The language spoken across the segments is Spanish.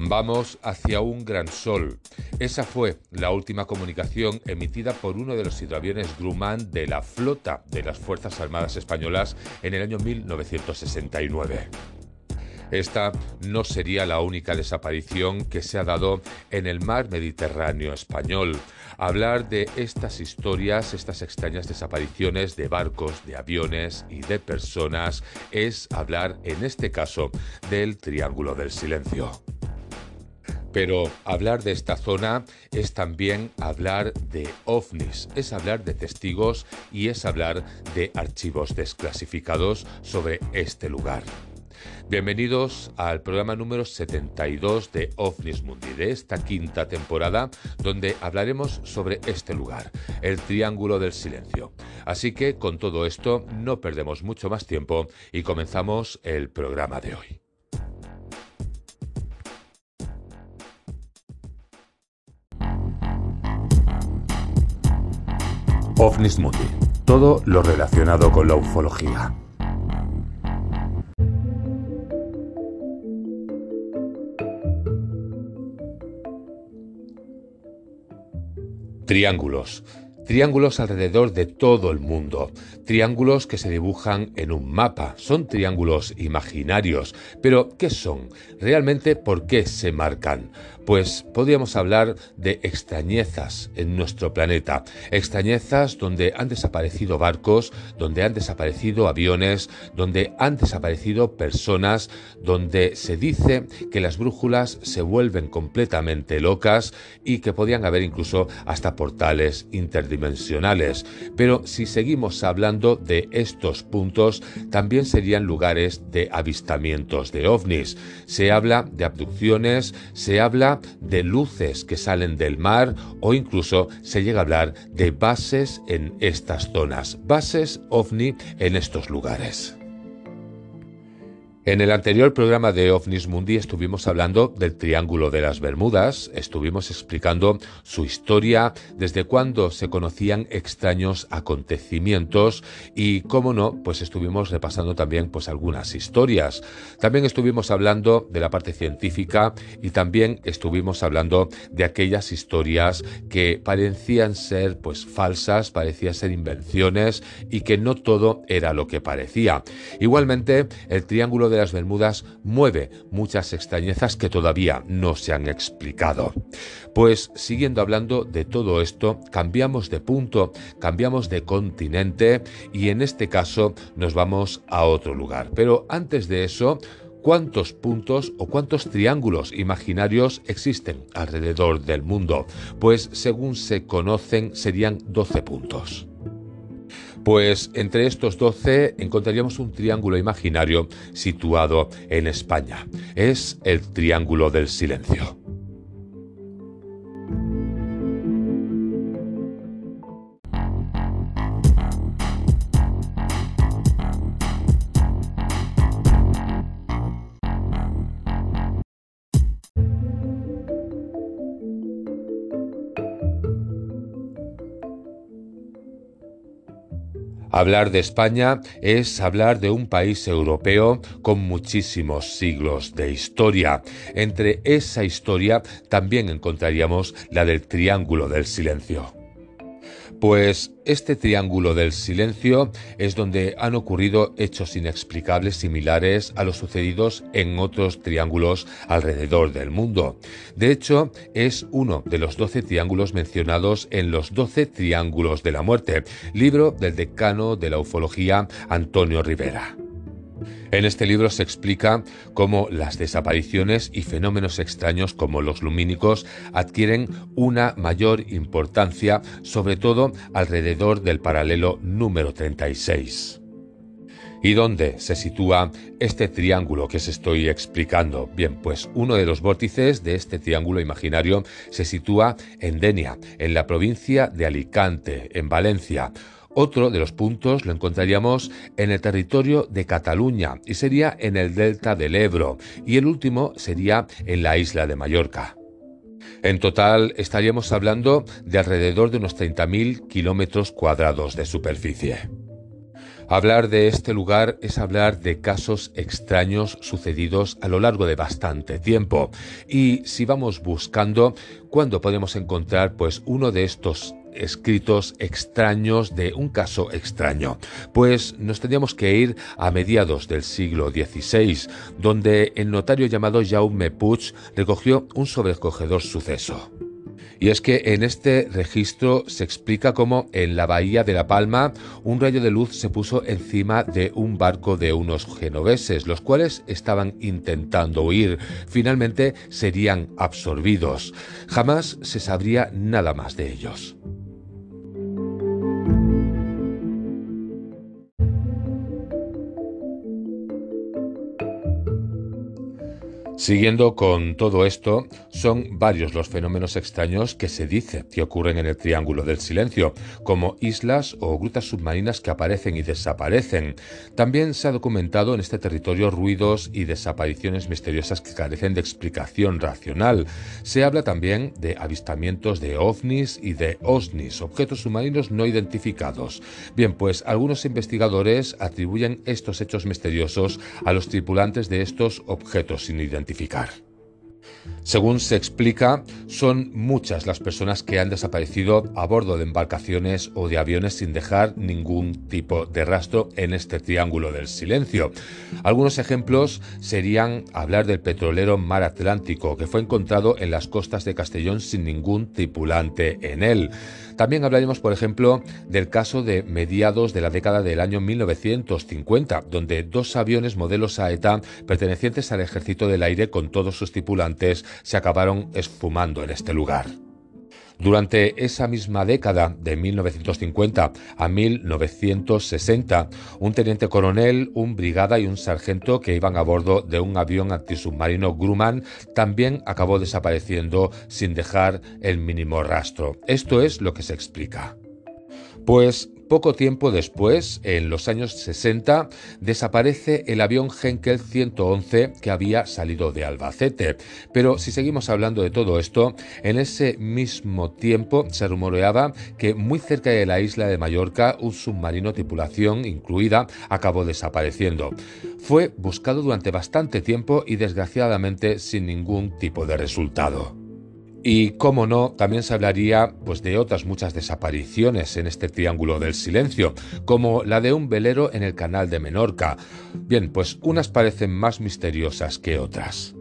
Vamos hacia un gran sol. Esa fue la última comunicación emitida por uno de los hidroaviones Grumman de la flota de las Fuerzas Armadas Españolas en el año 1969. Esta no sería la única desaparición que se ha dado en el mar Mediterráneo español. Hablar de estas historias, estas extrañas desapariciones de barcos, de aviones y de personas, es hablar en este caso del Triángulo del Silencio. Pero hablar de esta zona es también hablar de ovnis, es hablar de testigos y es hablar de archivos desclasificados sobre este lugar. Bienvenidos al programa número 72 de OVNIS Mundi, de esta quinta temporada, donde hablaremos sobre este lugar, el Triángulo del Silencio. Así que con todo esto no perdemos mucho más tiempo y comenzamos el programa de hoy. OVNIS todo lo relacionado con la ufología. Triángulos. Triángulos alrededor de todo el mundo. Triángulos que se dibujan en un mapa. Son triángulos imaginarios. Pero, ¿qué son? ¿Realmente por qué se marcan? Pues podríamos hablar de extrañezas en nuestro planeta, extrañezas donde han desaparecido barcos, donde han desaparecido aviones, donde han desaparecido personas, donde se dice que las brújulas se vuelven completamente locas y que podían haber incluso hasta portales interdimensionales. Pero si seguimos hablando de estos puntos, también serían lugares de avistamientos de ovnis. Se habla de abducciones, se habla de luces que salen del mar o incluso se llega a hablar de bases en estas zonas, bases ovni en estos lugares. En el anterior programa de OVNIS Mundi estuvimos hablando del Triángulo de las Bermudas, estuvimos explicando su historia, desde cuándo se conocían extraños acontecimientos y, cómo no, pues estuvimos repasando también pues algunas historias. También estuvimos hablando de la parte científica y también estuvimos hablando de aquellas historias que parecían ser pues falsas, parecían ser invenciones y que no todo era lo que parecía. Igualmente, el Triángulo de las Bermudas mueve muchas extrañezas que todavía no se han explicado. Pues siguiendo hablando de todo esto, cambiamos de punto, cambiamos de continente y en este caso nos vamos a otro lugar. Pero antes de eso, ¿Cuántos puntos o cuántos triángulos imaginarios existen alrededor del mundo? Pues según se conocen serían 12 puntos. Pues entre estos 12 encontraríamos un triángulo imaginario situado en España. Es el Triángulo del Silencio. Hablar de España es hablar de un país europeo con muchísimos siglos de historia. Entre esa historia también encontraríamos la del Triángulo del Silencio. Pues este triángulo del silencio es donde han ocurrido hechos inexplicables similares a los sucedidos en otros triángulos alrededor del mundo. De hecho, es uno de los doce triángulos mencionados en los doce triángulos de la muerte, libro del decano de la ufología Antonio Rivera. En este libro se explica cómo las desapariciones y fenómenos extraños como los lumínicos adquieren una mayor importancia, sobre todo alrededor del paralelo número 36. ¿Y dónde se sitúa este triángulo que os estoy explicando? Bien, pues uno de los vórtices de este triángulo imaginario se sitúa en Denia, en la provincia de Alicante, en Valencia. Otro de los puntos lo encontraríamos en el territorio de Cataluña y sería en el delta del Ebro y el último sería en la isla de Mallorca. En total estaríamos hablando de alrededor de unos 30.000 kilómetros cuadrados de superficie. Hablar de este lugar es hablar de casos extraños sucedidos a lo largo de bastante tiempo. Y si vamos buscando, ¿cuándo podemos encontrar pues uno de estos escritos extraños de un caso extraño. Pues nos tendríamos que ir a mediados del siglo XVI, donde el notario llamado Jaume Puig recogió un sobrecogedor suceso. Y es que en este registro se explica cómo en la bahía de La Palma un rayo de luz se puso encima de un barco de unos genoveses, los cuales estaban intentando huir. Finalmente serían absorbidos. Jamás se sabría nada más de ellos. Siguiendo con todo esto, son varios los fenómenos extraños que se dice que ocurren en el Triángulo del Silencio, como islas o grutas submarinas que aparecen y desaparecen. También se ha documentado en este territorio ruidos y desapariciones misteriosas que carecen de explicación racional. Se habla también de avistamientos de ovnis y de osnis, objetos submarinos no identificados. Bien, pues algunos investigadores atribuyen estos hechos misteriosos a los tripulantes de estos objetos sin identificar según se explica, son muchas las personas que han desaparecido a bordo de embarcaciones o de aviones sin dejar ningún tipo de rastro en este triángulo del silencio. Algunos ejemplos serían hablar del petrolero Mar Atlántico, que fue encontrado en las costas de Castellón sin ningún tripulante en él. También hablaremos, por ejemplo, del caso de mediados de la década del año 1950, donde dos aviones modelo Saeta pertenecientes al Ejército del Aire con todos sus tripulantes se acabaron esfumando en este lugar. Durante esa misma década, de 1950 a 1960, un teniente coronel, un brigada y un sargento que iban a bordo de un avión antisubmarino Grumman también acabó desapareciendo sin dejar el mínimo rastro. Esto es lo que se explica. Pues poco tiempo después, en los años 60, desaparece el avión Henkel 111 que había salido de Albacete. Pero si seguimos hablando de todo esto, en ese mismo tiempo se rumoreaba que muy cerca de la isla de Mallorca un submarino tripulación incluida acabó desapareciendo. Fue buscado durante bastante tiempo y desgraciadamente sin ningún tipo de resultado. Y cómo no, también se hablaría pues, de otras muchas desapariciones en este triángulo del silencio, como la de un velero en el canal de Menorca. Bien, pues unas parecen más misteriosas que otras.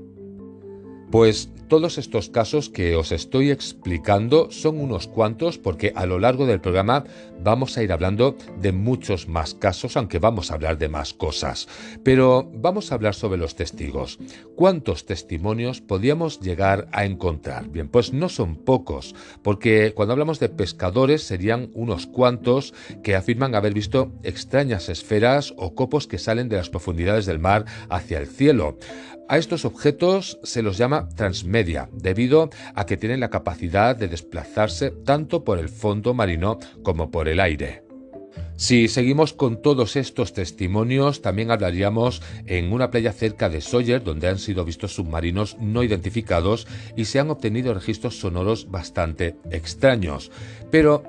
Pues todos estos casos que os estoy explicando son unos cuantos porque a lo largo del programa vamos a ir hablando de muchos más casos, aunque vamos a hablar de más cosas. Pero vamos a hablar sobre los testigos. ¿Cuántos testimonios podíamos llegar a encontrar? Bien, pues no son pocos, porque cuando hablamos de pescadores serían unos cuantos que afirman haber visto extrañas esferas o copos que salen de las profundidades del mar hacia el cielo. A estos objetos se los llama transmedia, debido a que tienen la capacidad de desplazarse tanto por el fondo marino como por el aire. Si seguimos con todos estos testimonios, también hablaríamos en una playa cerca de Sawyer, donde han sido vistos submarinos no identificados y se han obtenido registros sonoros bastante extraños. Pero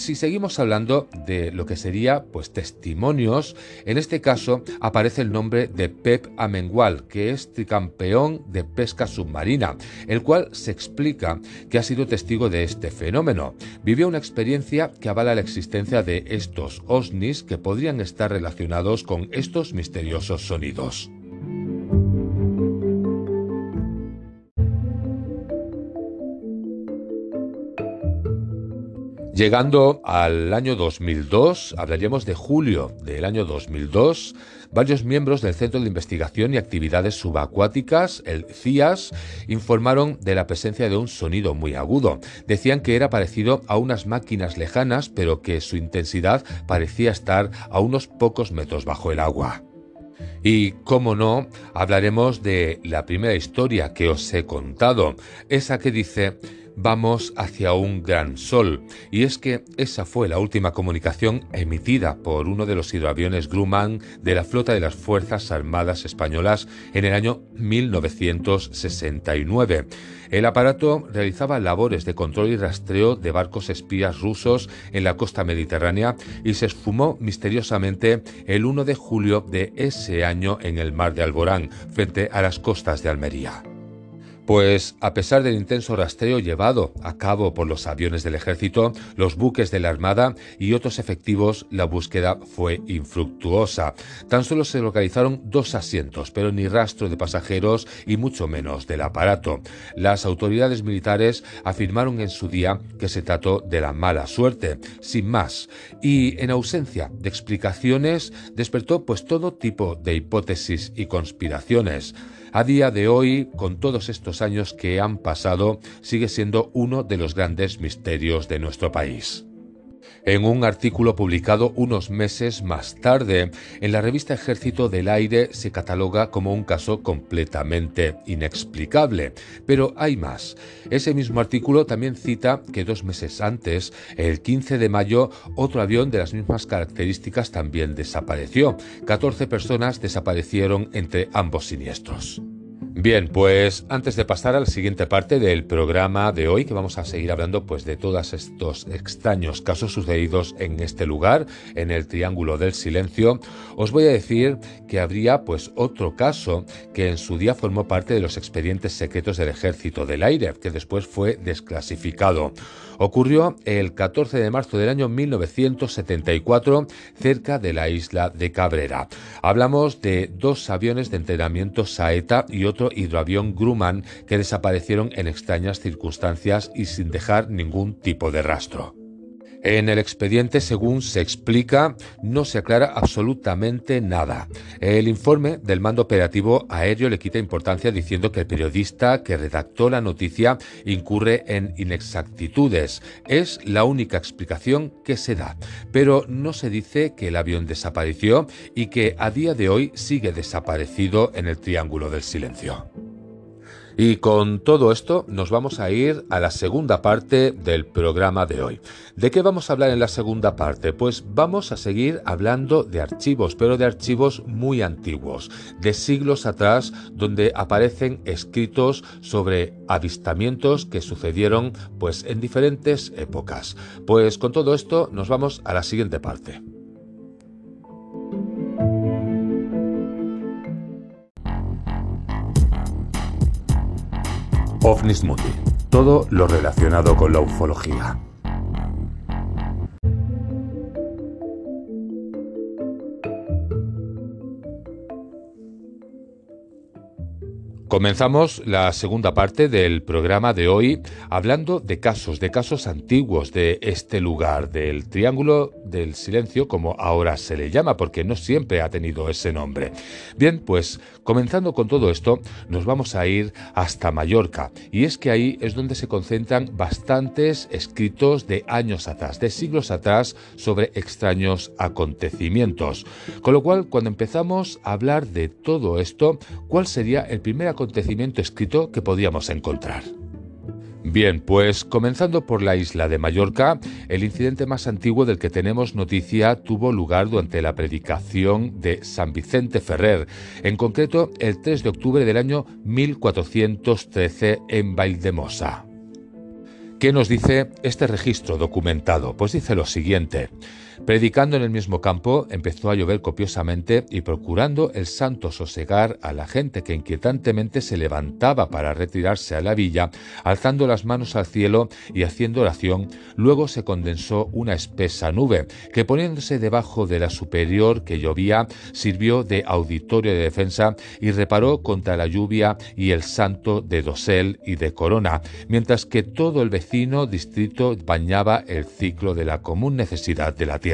si seguimos hablando de lo que sería pues testimonios, en este caso aparece el nombre de Pep Amengual, que es tricampeón de pesca submarina, el cual se explica que ha sido testigo de este fenómeno. Vivió una experiencia que avala la existencia de estos OSNIs que podrían estar relacionados con estos misteriosos sonidos. Llegando al año 2002, hablaríamos de julio del año 2002, varios miembros del Centro de Investigación y Actividades Subacuáticas, el CIAS, informaron de la presencia de un sonido muy agudo. Decían que era parecido a unas máquinas lejanas, pero que su intensidad parecía estar a unos pocos metros bajo el agua. Y, como no, hablaremos de la primera historia que os he contado, esa que dice vamos hacia un gran sol, y es que esa fue la última comunicación emitida por uno de los hidroaviones Grumman de la flota de las Fuerzas Armadas Españolas en el año 1969. El aparato realizaba labores de control y rastreo de barcos espías rusos en la costa mediterránea y se esfumó misteriosamente el 1 de julio de ese año en el mar de Alborán, frente a las costas de Almería. Pues a pesar del intenso rastreo llevado a cabo por los aviones del ejército, los buques de la Armada y otros efectivos, la búsqueda fue infructuosa. Tan solo se localizaron dos asientos, pero ni rastro de pasajeros y mucho menos del aparato. Las autoridades militares afirmaron en su día que se trató de la mala suerte, sin más, y en ausencia de explicaciones despertó pues todo tipo de hipótesis y conspiraciones. A día de hoy, con todos estos años que han pasado, sigue siendo uno de los grandes misterios de nuestro país. En un artículo publicado unos meses más tarde, en la revista Ejército del Aire se cataloga como un caso completamente inexplicable. Pero hay más. Ese mismo artículo también cita que dos meses antes, el 15 de mayo, otro avión de las mismas características también desapareció. 14 personas desaparecieron entre ambos siniestros. Bien, pues antes de pasar a la siguiente parte del programa de hoy, que vamos a seguir hablando pues de todos estos extraños casos sucedidos en este lugar, en el Triángulo del Silencio, os voy a decir que habría pues otro caso que en su día formó parte de los expedientes secretos del Ejército del Aire, que después fue desclasificado. Ocurrió el 14 de marzo del año 1974 cerca de la isla de Cabrera. Hablamos de dos aviones de entrenamiento Saeta y otro hidroavión Grumman que desaparecieron en extrañas circunstancias y sin dejar ningún tipo de rastro. En el expediente, según se explica, no se aclara absolutamente nada. El informe del mando operativo aéreo le quita importancia diciendo que el periodista que redactó la noticia incurre en inexactitudes. Es la única explicación que se da. Pero no se dice que el avión desapareció y que a día de hoy sigue desaparecido en el Triángulo del Silencio. Y con todo esto nos vamos a ir a la segunda parte del programa de hoy. ¿De qué vamos a hablar en la segunda parte? Pues vamos a seguir hablando de archivos, pero de archivos muy antiguos, de siglos atrás, donde aparecen escritos sobre avistamientos que sucedieron pues en diferentes épocas. Pues con todo esto nos vamos a la siguiente parte. OVNIS Mundi. Todo lo relacionado con la ufología. Comenzamos la segunda parte del programa de hoy hablando de casos, de casos antiguos de este lugar, del Triángulo del Silencio, como ahora se le llama, porque no siempre ha tenido ese nombre. Bien, pues comenzando con todo esto, nos vamos a ir hasta Mallorca, y es que ahí es donde se concentran bastantes escritos de años atrás, de siglos atrás, sobre extraños acontecimientos. Con lo cual, cuando empezamos a hablar de todo esto, ¿cuál sería el primer acontecimiento escrito que podíamos encontrar. Bien, pues comenzando por la isla de Mallorca, el incidente más antiguo del que tenemos noticia tuvo lugar durante la predicación de San Vicente Ferrer, en concreto el 3 de octubre del año 1413 en Valdemosa. ¿Qué nos dice este registro documentado? Pues dice lo siguiente. Predicando en el mismo campo, empezó a llover copiosamente y procurando el santo sosegar a la gente que inquietantemente se levantaba para retirarse a la villa, alzando las manos al cielo y haciendo oración, luego se condensó una espesa nube, que poniéndose debajo de la superior que llovía, sirvió de auditorio de defensa y reparó contra la lluvia y el santo de dosel y de corona, mientras que todo el vecino distrito bañaba el ciclo de la común necesidad de la tierra.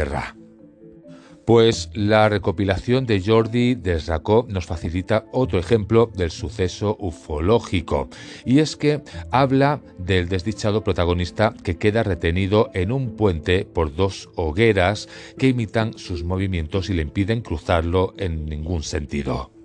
Pues la recopilación de Jordi Desracó nos facilita otro ejemplo del suceso ufológico, y es que habla del desdichado protagonista que queda retenido en un puente por dos hogueras que imitan sus movimientos y le impiden cruzarlo en ningún sentido.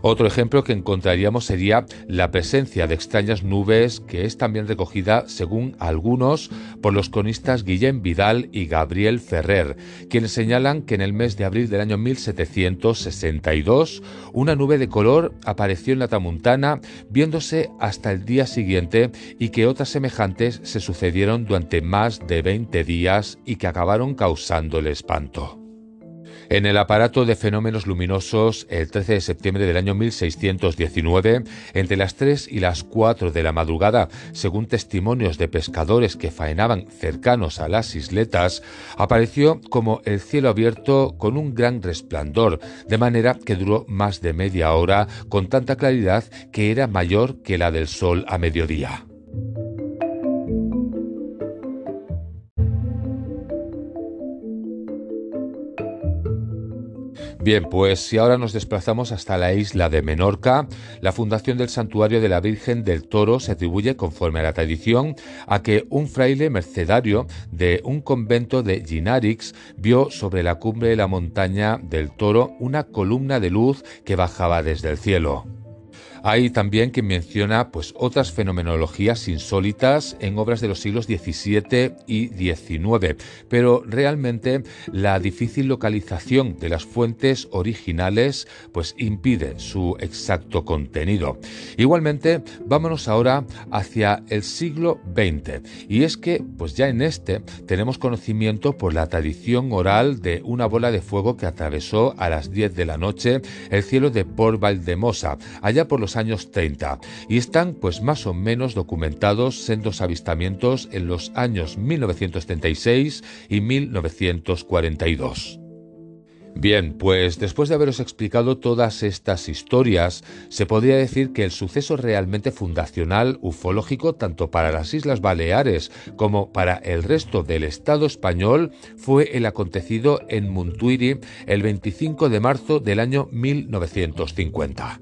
Otro ejemplo que encontraríamos sería la presencia de extrañas nubes que es también recogida, según algunos, por los cronistas Guillem Vidal y Gabriel Ferrer, quienes señalan que en el mes de abril del año 1762 una nube de color apareció en la Tramuntana viéndose hasta el día siguiente y que otras semejantes se sucedieron durante más de 20 días y que acabaron causando el espanto. En el aparato de fenómenos luminosos, el 13 de septiembre del año 1619, entre las 3 y las 4 de la madrugada, según testimonios de pescadores que faenaban cercanos a las isletas, apareció como el cielo abierto con un gran resplandor, de manera que duró más de media hora con tanta claridad que era mayor que la del sol a mediodía. Bien, pues si ahora nos desplazamos hasta la isla de Menorca, la fundación del santuario de la Virgen del Toro se atribuye, conforme a la tradición, a que un fraile mercedario de un convento de Ginarix vio sobre la cumbre de la montaña del Toro una columna de luz que bajaba desde el cielo. Hay también quien menciona pues, otras fenomenologías insólitas en obras de los siglos XVII y XIX, pero realmente la difícil localización de las fuentes originales pues, impide su exacto contenido. Igualmente, vámonos ahora hacia el siglo XX, y es que pues ya en este tenemos conocimiento por la tradición oral de una bola de fuego que atravesó a las 10 de la noche el cielo de Port Valdemosa, allá por los años 30 y están pues más o menos documentados en dos avistamientos en los años 1936 y 1942. Bien, pues después de haberos explicado todas estas historias, se podría decir que el suceso realmente fundacional ufológico tanto para las Islas Baleares como para el resto del Estado español fue el acontecido en Montuiri el 25 de marzo del año 1950.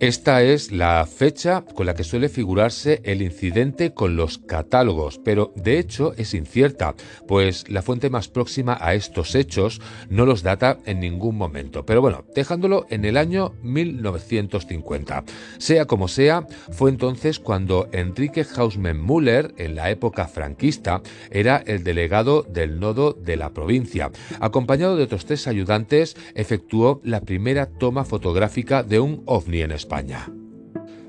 Esta es la fecha con la que suele figurarse el incidente con los catálogos, pero de hecho es incierta, pues la fuente más próxima a estos hechos no los data en ningún momento. Pero bueno, dejándolo en el año 1950. Sea como sea, fue entonces cuando Enrique Hausmann Müller, en la época franquista, era el delegado del nodo de la provincia. Acompañado de otros tres ayudantes, efectuó la primera toma fotográfica de un ovni en España.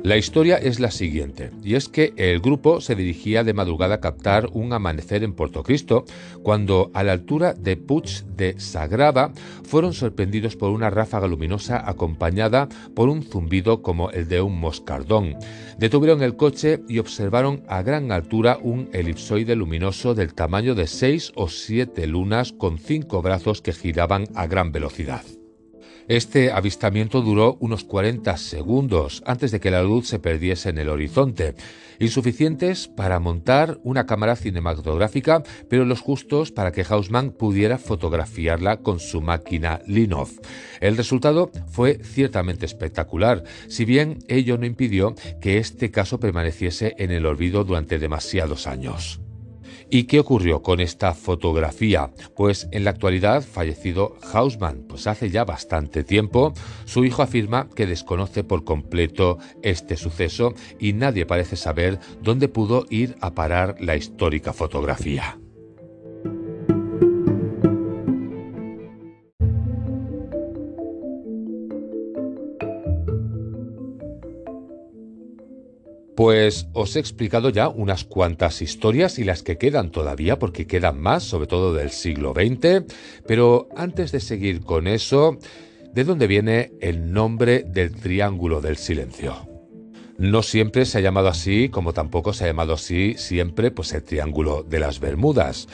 La historia es la siguiente, y es que el grupo se dirigía de madrugada a captar un amanecer en Puerto Cristo, cuando a la altura de Puig de Sagrada fueron sorprendidos por una ráfaga luminosa acompañada por un zumbido como el de un moscardón. Detuvieron el coche y observaron a gran altura un elipsoide luminoso del tamaño de seis o siete lunas con cinco brazos que giraban a gran velocidad. Este avistamiento duró unos 40 segundos antes de que la luz se perdiese en el horizonte, insuficientes para montar una cámara cinematográfica, pero los justos para que Hausmann pudiera fotografiarla con su máquina Linov. El resultado fue ciertamente espectacular, si bien ello no impidió que este caso permaneciese en el olvido durante demasiados años. ¿Y qué ocurrió con esta fotografía? Pues en la actualidad, fallecido Hausmann, pues hace ya bastante tiempo, su hijo afirma que desconoce por completo este suceso y nadie parece saber dónde pudo ir a parar la histórica fotografía. Pues os he explicado ya unas cuantas historias y las que quedan todavía, porque quedan más, sobre todo del siglo XX, pero antes de seguir con eso, ¿de dónde viene el nombre del Triángulo del Silencio? No siempre se ha llamado así, como tampoco se ha llamado así siempre pues el Triángulo de las Bermudas.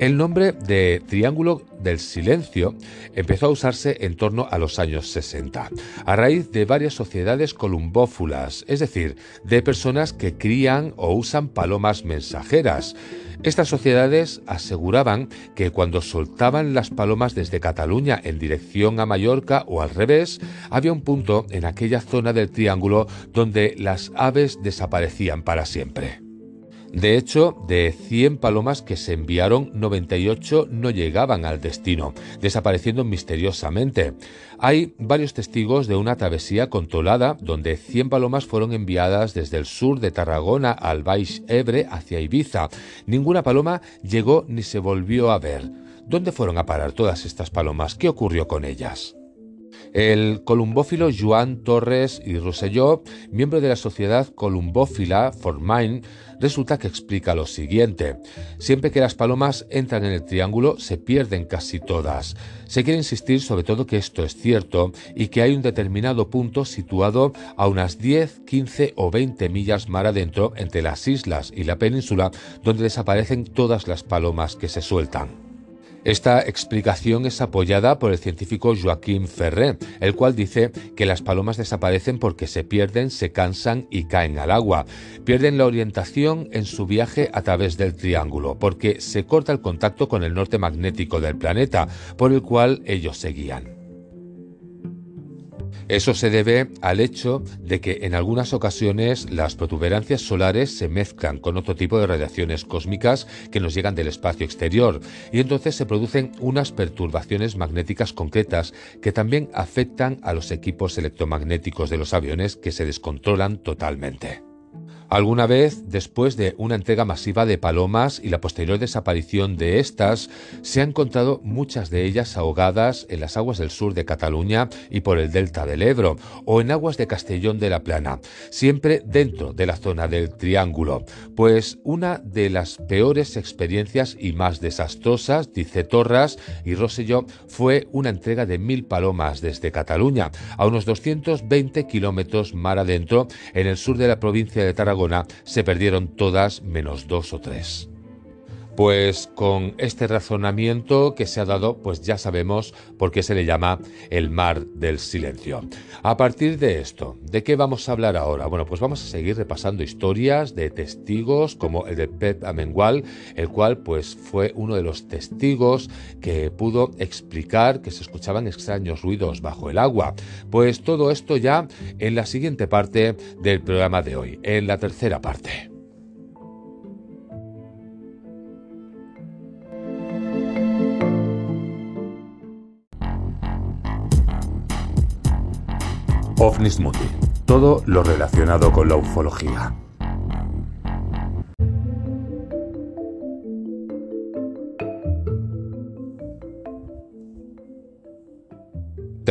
El nombre de Triángulo del Silencio empezó a usarse en torno a los años 60, a raíz de varias sociedades columbófulas, es decir, de personas que crían o usan palomas mensajeras. Estas sociedades aseguraban que cuando soltaban las palomas desde Cataluña en dirección a Mallorca o al revés, había un punto en aquella zona del triángulo donde las aves desaparecían para siempre. De hecho, de 100 palomas que se enviaron, 98 no llegaban al destino, desapareciendo misteriosamente. Hay varios testigos de una travesía controlada donde 100 palomas fueron enviadas desde el sur de Tarragona al Baix Ebre hacia Ibiza. Ninguna paloma llegó ni se volvió a ver. ¿Dónde fueron a parar todas estas palomas? ¿Qué ocurrió con ellas? El columbófilo Joan Torres y Rosselló, miembro de la sociedad columbófila Formain, resulta que explica lo siguiente. Siempre que las palomas entran en el triángulo se pierden casi todas. Se quiere insistir sobre todo que esto es cierto y que hay un determinado punto situado a unas 10, 15 o 20 millas mar adentro entre las islas y la península donde desaparecen todas las palomas que se sueltan. Esta explicación es apoyada por el científico Joaquín Ferré, el cual dice que las palomas desaparecen porque se pierden, se cansan y caen al agua. Pierden la orientación en su viaje a través del triángulo, porque se corta el contacto con el norte magnético del planeta, por el cual ellos seguían. Eso se debe al hecho de que en algunas ocasiones las protuberancias solares se mezclan con otro tipo de radiaciones cósmicas que nos llegan del espacio exterior y entonces se producen unas perturbaciones magnéticas concretas que también afectan a los equipos electromagnéticos de los aviones que se descontrolan totalmente. Alguna vez, después de una entrega masiva de palomas y la posterior desaparición de estas, se han encontrado muchas de ellas ahogadas en las aguas del sur de Cataluña y por el delta del Ebro, o en aguas de Castellón de la Plana, siempre dentro de la zona del Triángulo. Pues una de las peores experiencias y más desastrosas, dice Torras y Rosselló, fue una entrega de mil palomas desde Cataluña, a unos 220 kilómetros mar adentro, en el sur de la provincia de Tarragona se perdieron todas menos dos o tres. Pues con este razonamiento que se ha dado, pues ya sabemos por qué se le llama el mar del silencio. A partir de esto, ¿de qué vamos a hablar ahora? Bueno, pues vamos a seguir repasando historias de testigos como el de Pep Amengual, el cual pues fue uno de los testigos que pudo explicar que se escuchaban extraños ruidos bajo el agua. Pues todo esto ya en la siguiente parte del programa de hoy, en la tercera parte. OVNIS Todo lo relacionado con la ufología.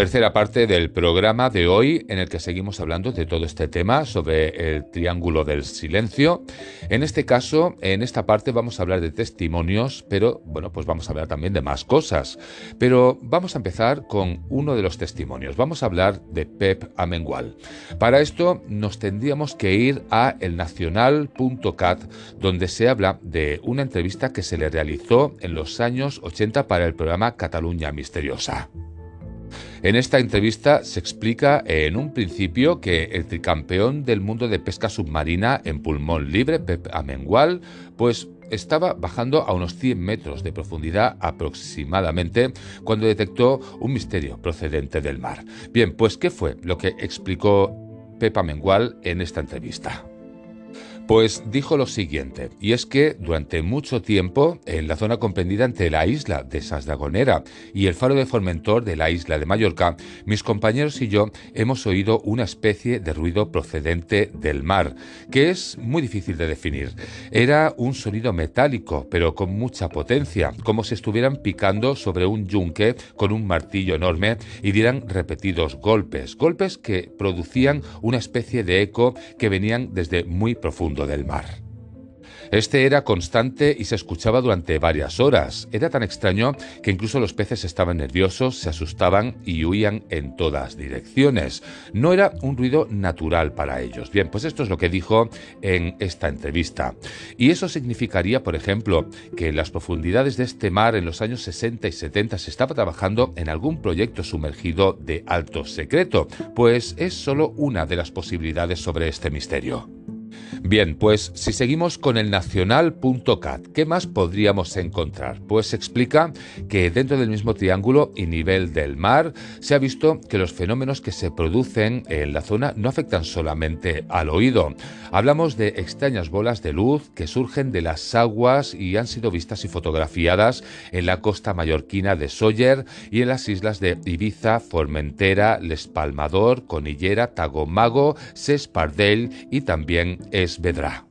Tercera parte del programa de hoy en el que seguimos hablando de todo este tema sobre el triángulo del silencio. En este caso, en esta parte vamos a hablar de testimonios, pero bueno, pues vamos a hablar también de más cosas. Pero vamos a empezar con uno de los testimonios. Vamos a hablar de Pep Amengual. Para esto nos tendríamos que ir a elnacional.cat donde se habla de una entrevista que se le realizó en los años 80 para el programa Cataluña Misteriosa. En esta entrevista se explica en un principio que el tricampeón del mundo de pesca submarina en pulmón libre, Pep Amengual, pues estaba bajando a unos 100 metros de profundidad aproximadamente cuando detectó un misterio procedente del mar. Bien, pues ¿qué fue lo que explicó Pep Amengual en esta entrevista? Pues dijo lo siguiente, y es que durante mucho tiempo, en la zona comprendida entre la isla de Sasdagonera y el faro de Formentor de la isla de Mallorca, mis compañeros y yo hemos oído una especie de ruido procedente del mar, que es muy difícil de definir. Era un sonido metálico, pero con mucha potencia, como si estuvieran picando sobre un yunque con un martillo enorme y dieran repetidos golpes, golpes que producían una especie de eco que venían desde muy profundo del mar. Este era constante y se escuchaba durante varias horas. Era tan extraño que incluso los peces estaban nerviosos, se asustaban y huían en todas direcciones. No era un ruido natural para ellos. Bien, pues esto es lo que dijo en esta entrevista. Y eso significaría, por ejemplo, que en las profundidades de este mar en los años 60 y 70 se estaba trabajando en algún proyecto sumergido de alto secreto, pues es solo una de las posibilidades sobre este misterio. Bien, pues si seguimos con el nacional.cat, ¿qué más podríamos encontrar? Pues explica que dentro del mismo triángulo y nivel del mar se ha visto que los fenómenos que se producen en la zona no afectan solamente al oído. Hablamos de extrañas bolas de luz que surgen de las aguas y han sido vistas y fotografiadas en la costa mallorquina de Sóller y en las islas de Ibiza, Formentera, Les Palmador, Conillera, Tagomago, Sespardell y también Esvedra.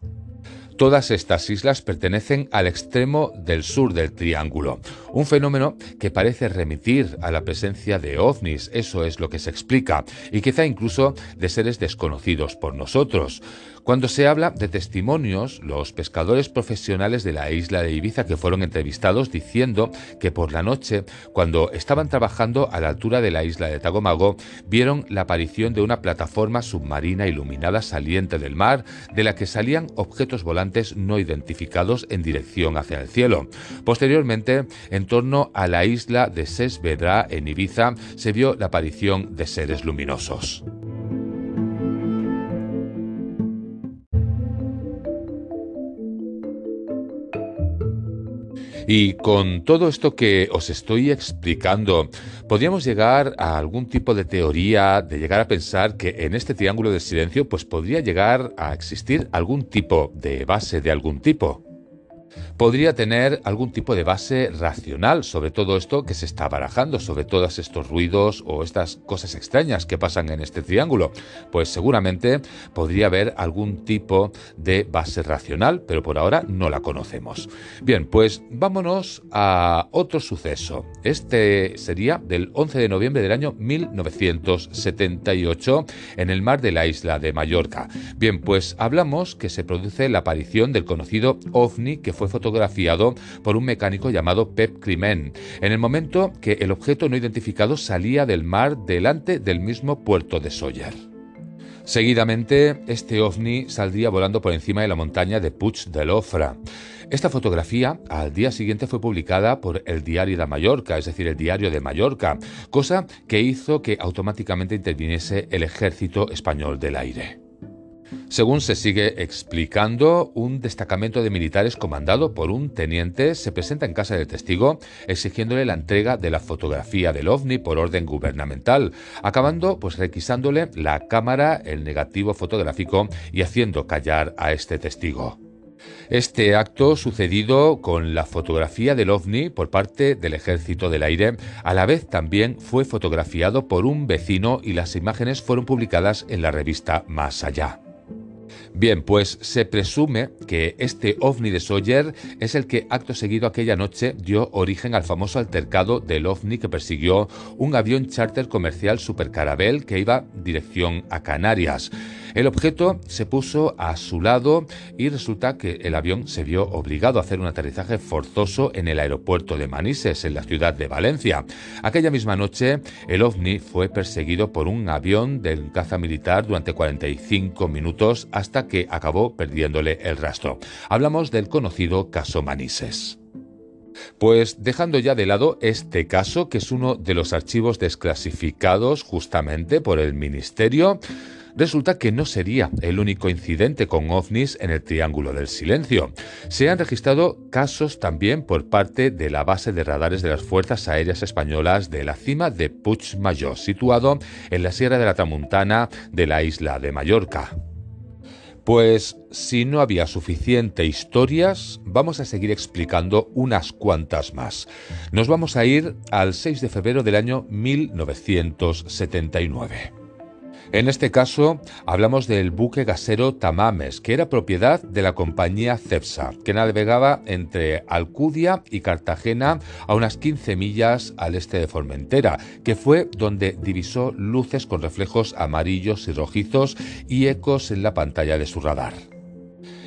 Todas estas islas pertenecen al extremo del sur del triángulo, un fenómeno que parece remitir a la presencia de ovnis, eso es lo que se explica, y quizá incluso de seres desconocidos por nosotros. Cuando se habla de testimonios, los pescadores profesionales de la isla de Ibiza que fueron entrevistados diciendo que por la noche, cuando estaban trabajando a la altura de la isla de Tagomago, vieron la aparición de una plataforma submarina iluminada saliente del mar, de la que salían objetos no identificados en dirección hacia el cielo. Posteriormente, en torno a la isla de Sesvedra, en Ibiza, se vio la aparición de seres luminosos. Y con todo esto que os estoy explicando, podríamos llegar a algún tipo de teoría, de llegar a pensar que en este triángulo del silencio, pues podría llegar a existir algún tipo de base de algún tipo podría tener algún tipo de base racional sobre todo esto que se está barajando, sobre todos estos ruidos o estas cosas extrañas que pasan en este triángulo. Pues seguramente podría haber algún tipo de base racional, pero por ahora no la conocemos. Bien, pues vámonos a otro suceso. Este sería del 11 de noviembre del año 1978 en el mar de la isla de Mallorca. Bien, pues hablamos que se produce la aparición del conocido ovni que fue fotografiado por un mecánico llamado Pep Climent, en el momento que el objeto no identificado salía del mar delante del mismo puerto de Sóller. Seguidamente, este ovni saldría volando por encima de la montaña de Puig de l'Ofra. Esta fotografía al día siguiente fue publicada por el Diario de Mallorca, es decir, el Diario de Mallorca, cosa que hizo que automáticamente interviniese el Ejército Español del Aire. Según se sigue explicando, un destacamento de militares comandado por un teniente se presenta en casa del testigo exigiéndole la entrega de la fotografía del ovni por orden gubernamental, acabando pues requisándole la cámara, el negativo fotográfico y haciendo callar a este testigo. Este acto sucedido con la fotografía del ovni por parte del Ejército del Aire, a la vez también fue fotografiado por un vecino y las imágenes fueron publicadas en la revista Más Allá. Bien, pues se presume que este ovni de Sawyer es el que acto seguido aquella noche dio origen al famoso altercado del ovni que persiguió un avión charter comercial Supercarabel que iba dirección a Canarias. El objeto se puso a su lado y resulta que el avión se vio obligado a hacer un aterrizaje forzoso en el aeropuerto de Manises, en la ciudad de Valencia. Aquella misma noche, el ovni fue perseguido por un avión del caza militar durante 45 minutos hasta que acabó perdiéndole el rastro. Hablamos del conocido caso Manises. Pues dejando ya de lado este caso, que es uno de los archivos desclasificados justamente por el Ministerio, resulta que no sería el único incidente con ovnis en el Triángulo del Silencio. Se han registrado casos también por parte de la base de radares de las Fuerzas Aéreas Españolas de la cima de Puigmayor, situado en la Sierra de la Tramuntana de la isla de Mallorca. Pues si no había suficiente historias, vamos a seguir explicando unas cuantas más. Nos vamos a ir al 6 de febrero del año 1979. En este caso, hablamos del buque gasero Tamames, que era propiedad de la compañía Cepsa, que navegaba entre Alcudia y Cartagena a unas 15 millas al este de Formentera, que fue donde divisó luces con reflejos amarillos y rojizos y ecos en la pantalla de su radar.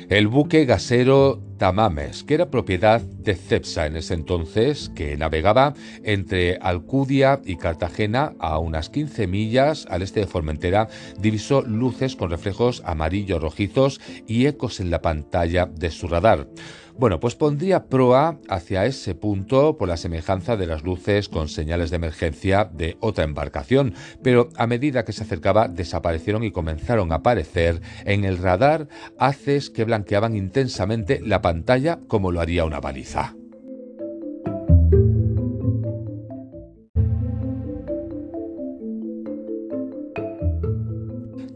El buque gasero Tamames, que era propiedad de Cepsa en ese entonces, que navegaba entre Alcudia y Cartagena a unas 15 millas al este de Formentera, divisó luces con reflejos amarillos rojizos y ecos en la pantalla de su radar. Bueno, pues pondría proa hacia ese punto por la semejanza de las luces con señales de emergencia de otra embarcación, pero a medida que se acercaba desaparecieron y comenzaron a aparecer en el radar haces que blanqueaban intensamente la pantalla como lo haría una baliza.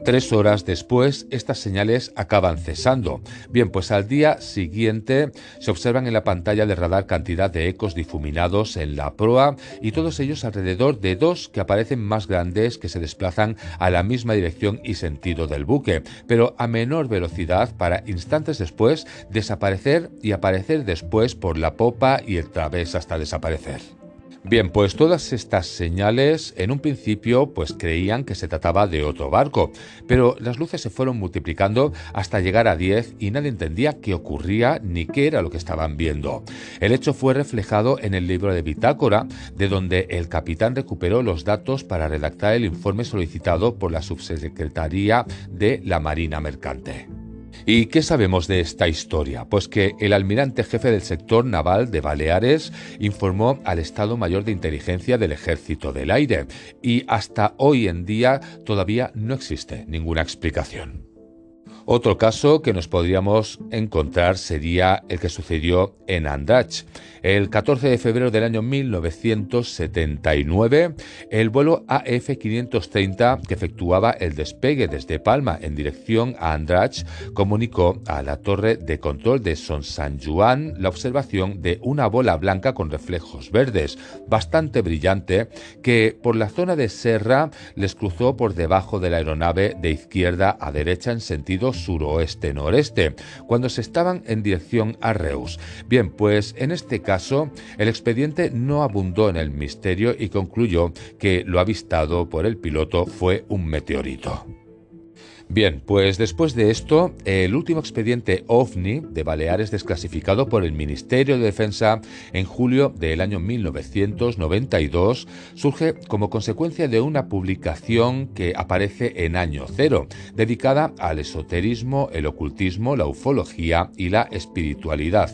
Tres horas después, estas señales acaban cesando. Bien, pues al día siguiente se observan en la pantalla de radar cantidad de ecos difuminados en la proa y todos ellos alrededor de dos que aparecen más grandes que se desplazan a la misma dirección y sentido del buque, pero a menor velocidad para instantes después desaparecer y aparecer después por la popa y el través hasta desaparecer. Bien, pues todas estas señales en un principio pues creían que se trataba de otro barco, pero las luces se fueron multiplicando hasta llegar a 10 y nadie entendía qué ocurría ni qué era lo que estaban viendo. El hecho fue reflejado en el libro de bitácora, de donde el capitán recuperó los datos para redactar el informe solicitado por la subsecretaría de la Marina Mercante. ¿Y qué sabemos de esta historia? Pues que el almirante jefe del sector naval de Baleares informó al Estado Mayor de Inteligencia del Ejército del Aire y hasta hoy en día todavía no existe ninguna explicación. Otro caso que nos podríamos encontrar sería el que sucedió en Andratx. El 14 de febrero del año 1979, el vuelo AF-530 que efectuaba el despegue desde Palma en dirección a Andratx comunicó a la torre de control de Son San Juan la observación de una bola blanca con reflejos verdes, bastante brillante, que por la zona de Serra les cruzó por debajo de la aeronave de izquierda a derecha en sentido suroeste-noreste, cuando se estaban en dirección a Reus. Bien, pues en este caso caso, el expediente no abundó en el misterio y concluyó que lo avistado por el piloto fue un meteorito. Bien, pues después de esto, el último expediente OVNI de Baleares desclasificado por el Ministerio de Defensa en julio del año 1992 surge como consecuencia de una publicación que aparece en año cero, dedicada al esoterismo, el ocultismo, la ufología y la espiritualidad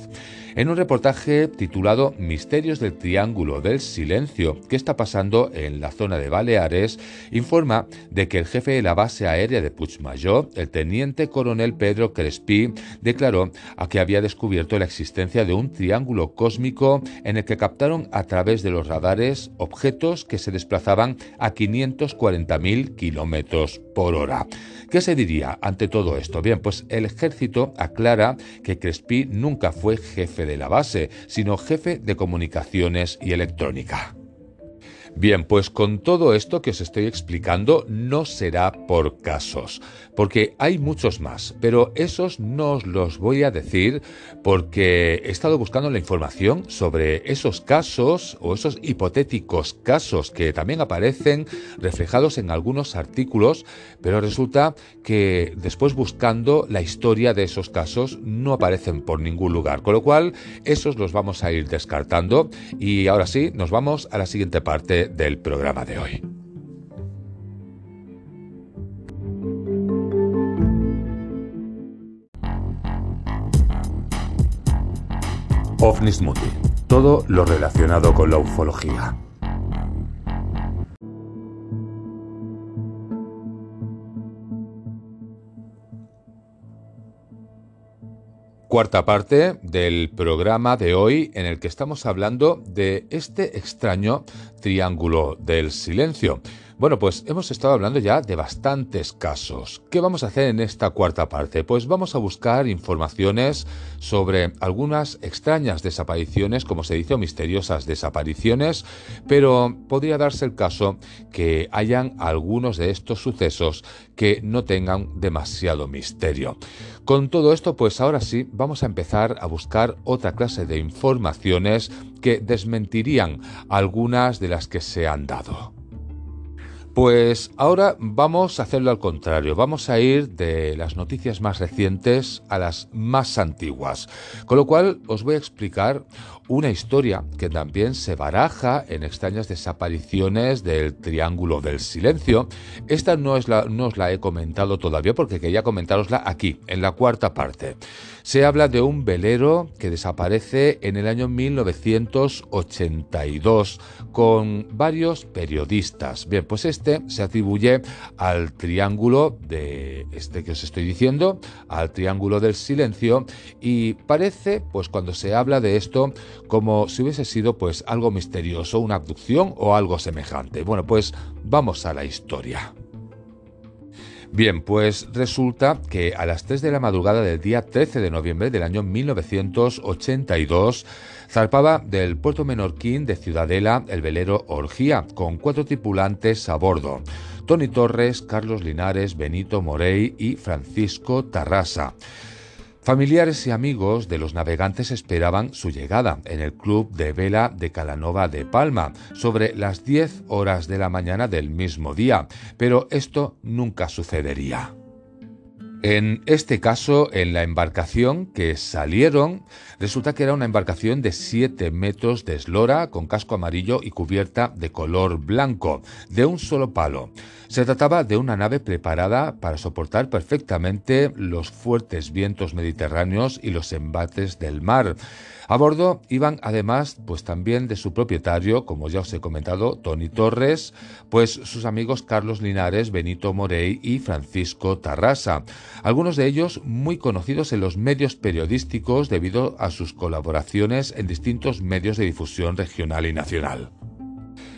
en un reportaje titulado Misterios del Triángulo del Silencio, que está pasando en la zona de Baleares, informa de que el jefe de la base aérea de Puigmayó, el teniente coronel Pedro Crespi, declaró a que había descubierto la existencia de un triángulo cósmico en el que captaron a través de los radares objetos que se desplazaban a 540.000 kilómetros por hora. ¿Qué se diría ante todo esto? Bien, pues el ejército aclara que Crespi nunca fue jefe de la base, sino jefe de comunicaciones y electrónica. Bien, pues con todo esto que os estoy explicando no será por casos, porque hay muchos más, pero esos no os los voy a decir porque he estado buscando la información sobre esos casos o esos hipotéticos casos que también aparecen reflejados en algunos artículos, pero resulta que después buscando la historia de esos casos no aparecen por ningún lugar, con lo cual esos los vamos a ir descartando y ahora sí, nos vamos a la siguiente parte del programa de hoy. OVNIS Mundi, todo lo relacionado con la ufología. Cuarta parte del programa de hoy en el que estamos hablando de este extraño triángulo del silencio. Bueno, pues hemos estado hablando ya de bastantes casos. ¿Qué vamos a hacer en esta cuarta parte? Pues vamos a buscar informaciones sobre algunas extrañas desapariciones, como se dice, o misteriosas desapariciones, pero podría darse el caso que hayan algunos de estos sucesos que no tengan demasiado misterio. Con todo esto, pues ahora sí, vamos a empezar a buscar otra clase de informaciones que desmentirían algunas de las que se han dado. Pues ahora vamos a hacerlo al contrario, vamos a ir de las noticias más recientes a las más antiguas, con lo cual os voy a explicar una historia que también se baraja en extrañas desapariciones del Triángulo del Silencio. Esta no, es la, os la he comentado todavía porque quería comentarosla aquí, en la cuarta parte. Se habla de un velero que desaparece en el año 1982 con varios periodistas. Bien, pues este se atribuye al triángulo de este que os estoy diciendo, al triángulo del silencio y parece, pues cuando se habla de esto, como si hubiese sido pues algo misterioso, una abducción o algo semejante. Bueno, pues vamos a la historia. Bien, pues resulta que a las 3 de la madrugada del día 13 de noviembre del año 1982 zarpaba del puerto menorquín de Ciudadela el velero Orgía con cuatro tripulantes a bordo. Tony Torres, Carlos Linares, Benito Morey y Francisco Tarrasa. Familiares y amigos de los navegantes esperaban su llegada en el club de vela de Calanova de Palma sobre las 10 horas de la mañana del mismo día, pero esto nunca sucedería. En este caso, en la embarcación que salieron, resulta que era una embarcación de 7 metros de eslora, con casco amarillo y cubierta de color blanco, de un solo palo. Se trataba de una nave preparada para soportar perfectamente los fuertes vientos mediterráneos y los embates del mar. A bordo iban además pues también de su propietario, como ya os he comentado, Tony Torres, pues sus amigos Carlos Linares, Benito Morey y Francisco Tarrasa, algunos de ellos muy conocidos en los medios periodísticos debido a sus colaboraciones en distintos medios de difusión regional y nacional.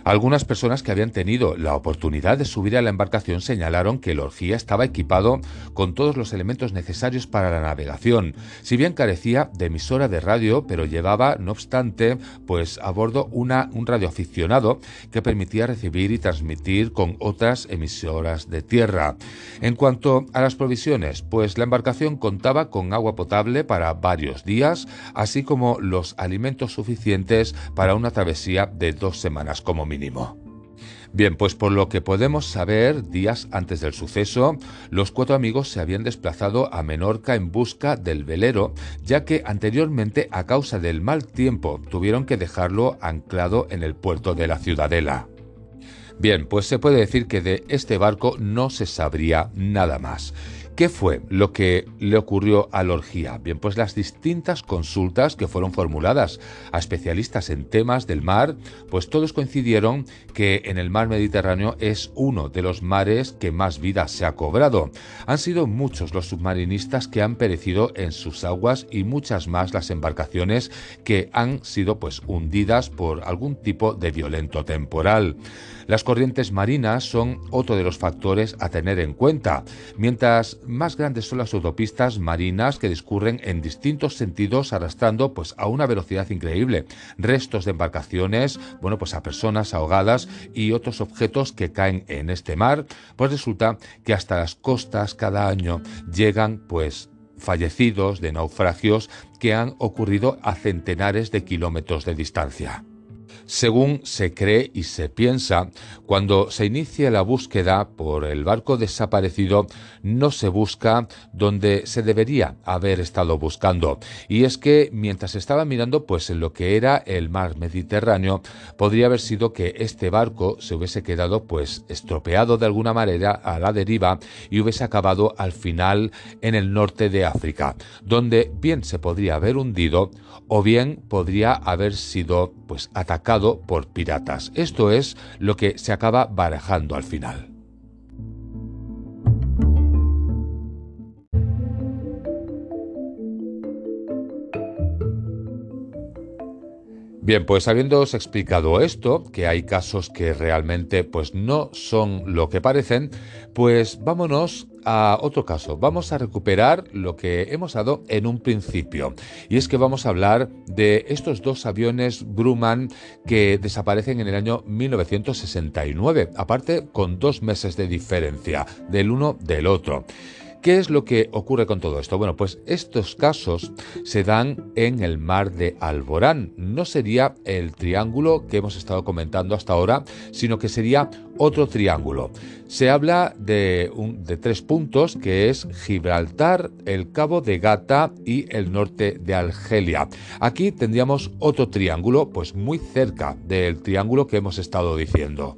Algunas personas que habían tenido la oportunidad de subir a la embarcación señalaron que el Orgía estaba equipado con todos los elementos necesarios para la navegación, si bien carecía de emisora de radio, pero llevaba, no obstante, pues a bordo una, un radioaficionado que permitía recibir y transmitir con otras emisoras de tierra. En cuanto a las provisiones, pues la embarcación contaba con agua potable para varios días, así como los alimentos suficientes para una travesía de dos semanas como mínimo. Bien, pues por lo que podemos saber, días antes del suceso, los cuatro amigos se habían desplazado a Menorca en busca del velero, ya que anteriormente, a causa del mal tiempo, tuvieron que dejarlo anclado en el puerto de la Ciudadela. Bien, pues se puede decir que de este barco no se sabría nada más. ¿Qué fue lo que le ocurrió a la orgía? Bien, pues las distintas consultas que fueron formuladas a especialistas en temas del mar, pues todos coincidieron que en el mar Mediterráneo es uno de los mares que más vida se ha cobrado. Han sido muchos los submarinistas que han perecido en sus aguas y muchas más las embarcaciones que han sido pues hundidas por algún tipo de violento temporal. Las corrientes marinas son otro de los factores a tener en cuenta, mientras más grandes son las autopistas marinas que discurren en distintos sentidos arrastrando pues a una velocidad increíble restos de embarcaciones, bueno, pues a personas ahogadas y otros objetos que caen en este mar, pues resulta que hasta las costas cada año llegan pues fallecidos de naufragios que han ocurrido a centenares de kilómetros de distancia. Según se cree y se piensa, cuando se inicia la búsqueda por el barco desaparecido, no se busca donde se debería haber estado buscando. Y es que mientras estaba mirando pues en lo que era el mar Mediterráneo, podría haber sido que este barco se hubiese quedado pues estropeado de alguna manera a la deriva y hubiese acabado al final en el norte de África, donde bien se podría haber hundido o bien podría haber sido pues atacado por piratas. Esto es lo que se acaba barajando al final. Bien, pues habiéndoos explicado esto, que hay casos que realmente pues no son lo que parecen, pues vámonos a otro caso. Vamos a recuperar lo que hemos dado en un principio. Y es que vamos a hablar de estos dos aviones Grumman que desaparecen en el año 1969, aparte con dos meses de diferencia del uno del otro. ¿Qué es lo que ocurre con todo esto? Bueno, pues estos casos se dan en el mar de Alborán. No sería el triángulo que hemos estado comentando hasta ahora, sino que sería otro triángulo. Se habla de, de tres puntos, que es Gibraltar, el Cabo de Gata y el norte de Argelia. Aquí tendríamos otro triángulo, pues muy cerca del triángulo que hemos estado diciendo.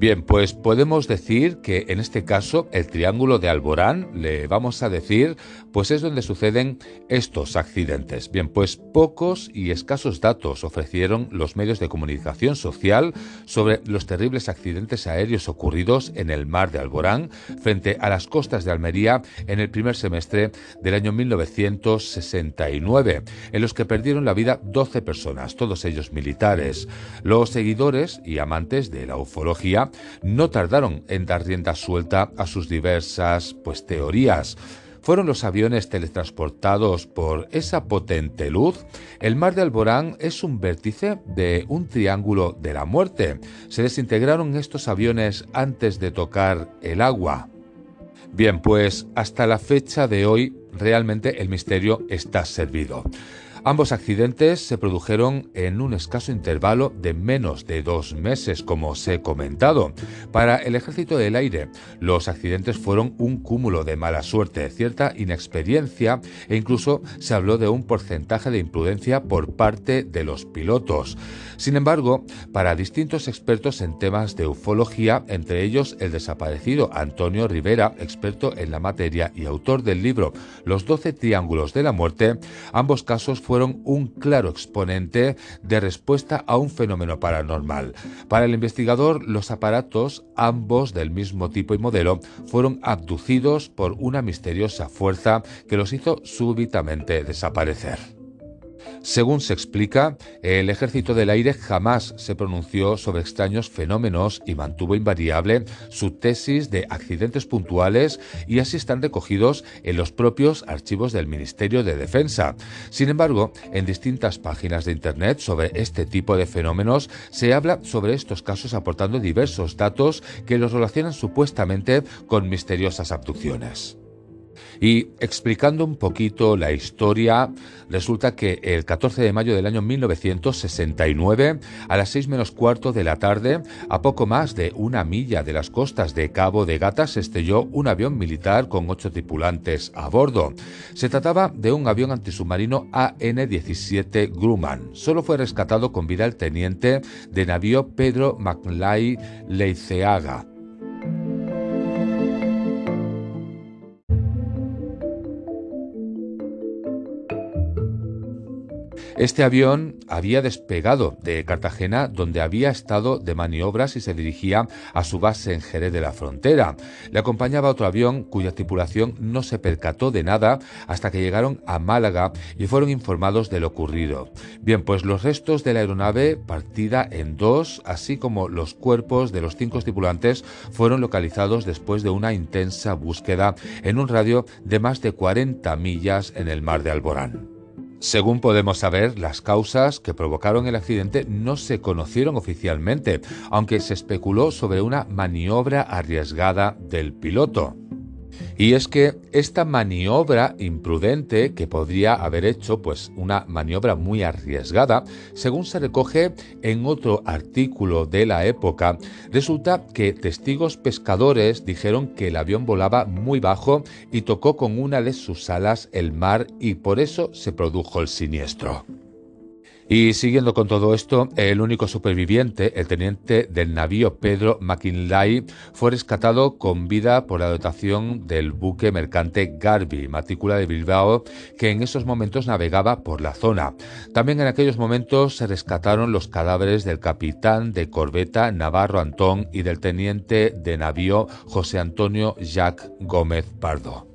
Bien, pues podemos decir que en este caso el triángulo de Alborán, le vamos a decir, pues es donde suceden estos accidentes. Bien, pues pocos y escasos datos ofrecieron los medios de comunicación social sobre los terribles accidentes aéreos ocurridos en el mar de Alborán frente a las costas de Almería en el primer semestre del año 1969, en los que perdieron la vida 12 personas, todos ellos militares. Los seguidores y amantes de la ufología no tardaron en dar rienda suelta a sus diversas pues, teorías. ¿Fueron los aviones teletransportados por esa potente luz? El mar de Alborán es un vértice de un triángulo de la muerte. ¿Se desintegraron estos aviones antes de tocar el agua? Bien, pues hasta la fecha de hoy realmente el misterio está servido. Ambos accidentes se produjeron en un escaso intervalo de menos de dos meses, como os he comentado. Para el Ejército del Aire, los accidentes fueron un cúmulo de mala suerte, cierta inexperiencia e incluso se habló de un porcentaje de imprudencia por parte de los pilotos. Sin embargo, para distintos expertos en temas de ufología, entre ellos el desaparecido Antonio Rivera, experto en la materia y autor del libro Los Doce Triángulos de la Muerte, ambos casos fueron un claro exponente de respuesta a un fenómeno paranormal. Para el investigador, los aparatos, ambos del mismo tipo y modelo, fueron abducidos por una misteriosa fuerza que los hizo súbitamente desaparecer. Según se explica, el ejército del aire jamás se pronunció sobre extraños fenómenos y mantuvo invariable su tesis de accidentes puntuales y así están recogidos en los propios archivos del Ministerio de Defensa. Sin embargo, en distintas páginas de Internet sobre este tipo de fenómenos se habla sobre estos casos aportando diversos datos que los relacionan supuestamente con misteriosas abducciones. Y explicando un poquito la historia, resulta que el 14 de mayo del año 1969, a las 6 menos cuarto de la tarde, a poco más de una milla de las costas de Cabo de Gata, se estrelló un avión militar con ocho tripulantes a bordo. Se trataba de un avión antisubmarino AN-17 Grumman. Solo fue rescatado con vida el teniente de navío Pedro McLay Leiceaga. Este avión había despegado de Cartagena, donde había estado de maniobras y se dirigía a su base en Jerez de la Frontera. Le acompañaba otro avión cuya tripulación no se percató de nada hasta que llegaron a Málaga y fueron informados de lo ocurrido. Bien, pues los restos de la aeronave partida en dos, así como los cuerpos de los cinco tripulantes, fueron localizados después de una intensa búsqueda en un radio de más de 40 millas en el mar de Alborán. Según podemos saber, las causas que provocaron el accidente no se conocieron oficialmente, aunque se especuló sobre una maniobra arriesgada del piloto. Y es que esta maniobra imprudente que podría haber hecho, pues una maniobra muy arriesgada, según se recoge en otro artículo de la época, resulta que testigos pescadores dijeron que el avión volaba muy bajo y tocó con una de sus alas el mar y por eso se produjo el siniestro. Y siguiendo con todo esto, el único superviviente, el teniente del navío Pedro McKinley, fue rescatado con vida por la dotación del buque mercante Garby, matrícula de Bilbao, que en esos momentos navegaba por la zona. También en aquellos momentos se rescataron los cadáveres del capitán de corbeta Navarro Antón y del teniente de navío José Antonio Jacques Gómez Pardo.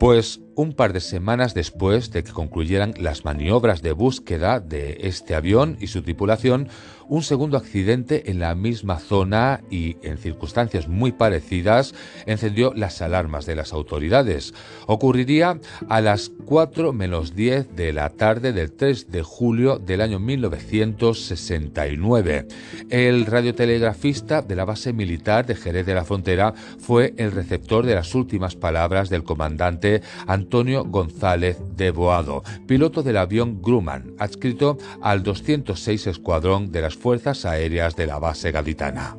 Pues un par de semanas después de que concluyeran las maniobras de búsqueda de este avión y su tripulación, un segundo accidente en la misma zona y en circunstancias muy parecidas encendió las alarmas de las autoridades. Ocurriría a las 4 menos 10 de la tarde del 3 de julio del año 1969. El radiotelegrafista de la base militar de Jerez de la Frontera fue el receptor de las últimas palabras del comandante Antonio González de Boado, piloto del avión Grumman, adscrito al 206 Escuadrón de las Fuerzas Aéreas de la base gaditana.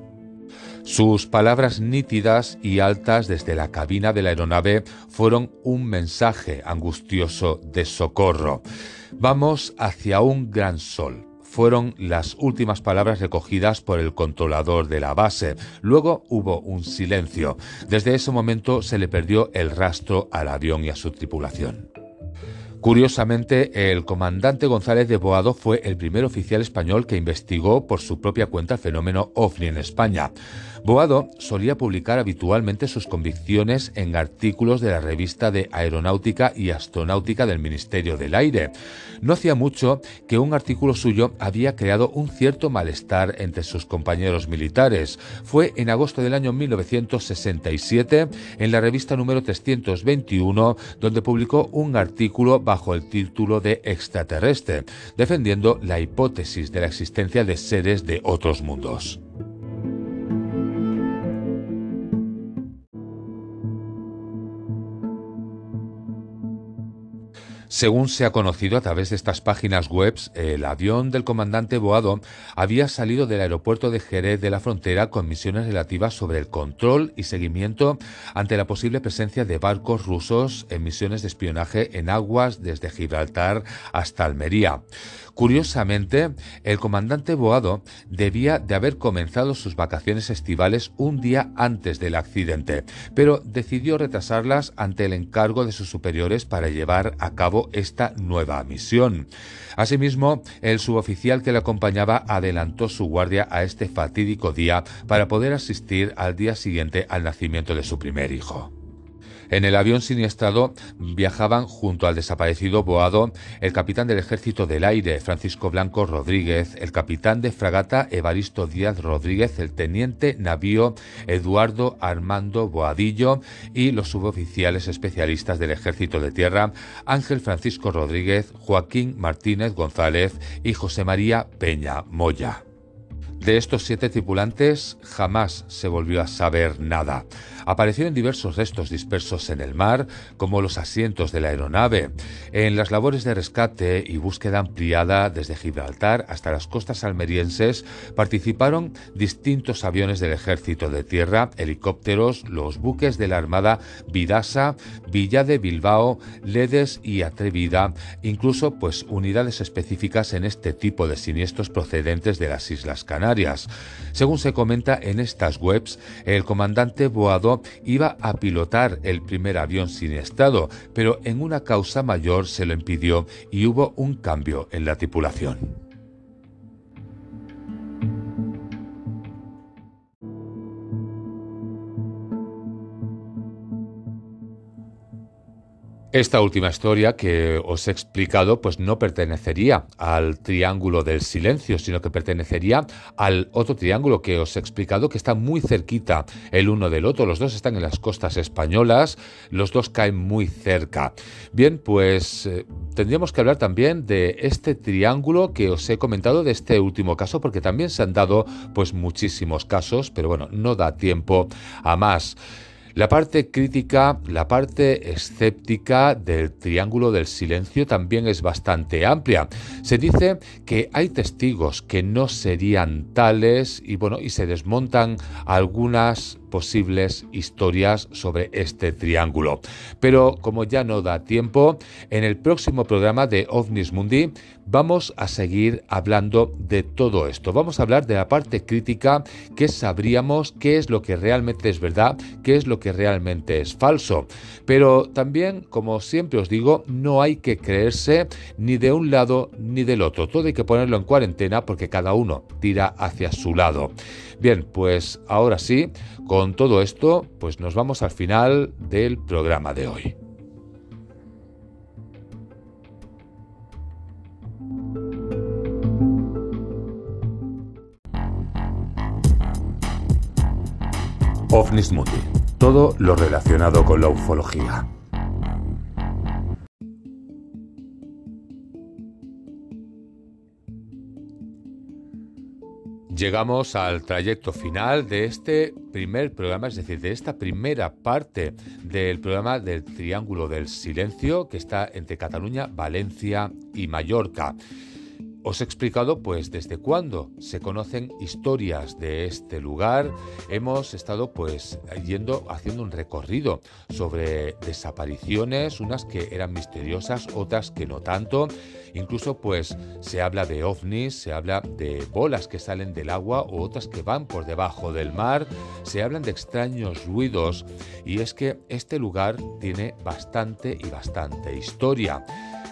Sus palabras nítidas y altas desde la cabina de la aeronave fueron un mensaje angustioso de socorro. Vamos hacia un gran sol. Fueron las últimas palabras recogidas por el controlador de la base. Luego hubo un silencio. Desde ese momento se le perdió el rastro al avión y a su tripulación. Curiosamente, el comandante González de Boado fue el primer oficial español que investigó por su propia cuenta el fenómeno OVNI en España. Boado solía publicar habitualmente sus convicciones en artículos de la revista de Aeronáutica y Astronáutica del Ministerio del Aire. No hacía mucho que un artículo suyo había creado un cierto malestar entre sus compañeros militares. Fue en agosto del año 1967 en la revista número 321 donde publicó un artículo bajo el título de Extraterrestre, defendiendo la hipótesis de la existencia de seres de otros mundos. Según se ha conocido a través de estas páginas web, el avión del comandante Boado había salido del aeropuerto de Jerez de la Frontera con misiones relativas sobre el control y seguimiento ante la posible presencia de barcos rusos en misiones de espionaje en aguas desde Gibraltar hasta Almería. Curiosamente, el comandante Boado debía de haber comenzado sus vacaciones estivales un día antes del accidente, pero decidió retrasarlas ante el encargo de sus superiores para llevar a cabo esta nueva misión. Asimismo, el suboficial que le acompañaba adelantó su guardia a este fatídico día para poder asistir al día siguiente al nacimiento de su primer hijo. En el avión siniestrado viajaban junto al desaparecido Boado el capitán del Ejército del Aire, Francisco Blanco Rodríguez, el capitán de fragata Evaristo Díaz Rodríguez, el teniente navío Eduardo Armando Boadillo y los suboficiales especialistas del Ejército de Tierra Ángel Francisco Rodríguez, Joaquín Martínez González y José María Peña Moya. De estos siete tripulantes jamás se volvió a saber nada. Aparecieron diversos restos dispersos en el mar, como los asientos de la aeronave. En las labores de rescate y búsqueda ampliada desde Gibraltar hasta las costas almerienses participaron distintos aviones del ejército de tierra, helicópteros, los buques de la Armada Vidasa, Villa de Bilbao, Ledes y Atrevida, incluso pues unidades específicas en este tipo de siniestros procedentes de las Islas Canarias. Según se comenta en estas webs, el comandante iba a pilotar el primer avión sin estado, pero en una causa mayor se lo impidió y hubo un cambio en la tripulación. Esta última historia que os he explicado pues no pertenecería al triángulo del silencio, sino que pertenecería al otro triángulo que os he explicado que está muy cerquita el uno del otro. Los dos están en las costas españolas, los dos caen muy cerca. Bien, pues eh, tendríamos que hablar también de este triángulo que os he comentado de este último caso porque también se han dado pues muchísimos casos, pero bueno, no da tiempo a más. La parte crítica, la parte escéptica del triángulo del silencio también es bastante amplia. Se dice que hay testigos que no serían tales y bueno, y se desmontan algunas posibles historias sobre este triángulo. Pero como ya no da tiempo, en el próximo programa de OVNIS Mundi vamos a seguir hablando de todo esto. Vamos a hablar de la parte crítica, que sabríamos qué es lo que realmente es verdad, qué es lo que realmente es falso. Pero también, como siempre os digo, no hay que creerse ni de un lado ni del otro. Todo hay que ponerlo en cuarentena porque cada uno tira hacia su lado. Bien, pues ahora sí, con todo esto, pues nos vamos al final del programa de hoy. Ofnismuti, todo lo relacionado con la ufología. Llegamos al trayecto final de este primer programa, es decir, de esta primera parte del programa del Triángulo del Silencio que está entre Cataluña, Valencia y Mallorca. Os he explicado pues desde cuándo se conocen historias de este lugar. Hemos estado pues yendo haciendo un recorrido sobre desapariciones, unas que eran misteriosas, otras que no tanto. Incluso pues se habla de ovnis, se habla de bolas que salen del agua o otras que van por debajo del mar, se hablan de extraños ruidos y es que este lugar tiene bastante y bastante historia.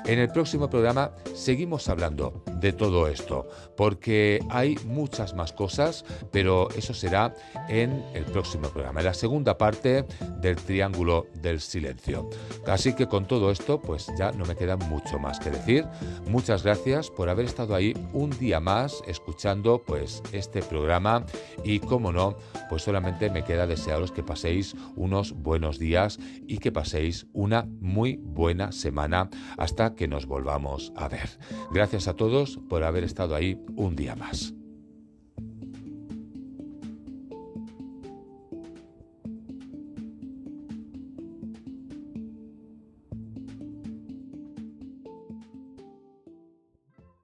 En el próximo programa seguimos hablando de todo esto, porque hay muchas más cosas, pero eso será en el próximo programa, en la segunda parte del Triángulo del Silencio. Así que con todo esto, pues ya no me queda mucho más que decir. Muchas gracias por haber estado ahí un día más escuchando pues este programa y como no, pues solamente me queda desearos que paséis unos buenos días y que paséis una muy buena semana hasta que nos volvamos a ver. Gracias a todos por haber estado ahí un día más.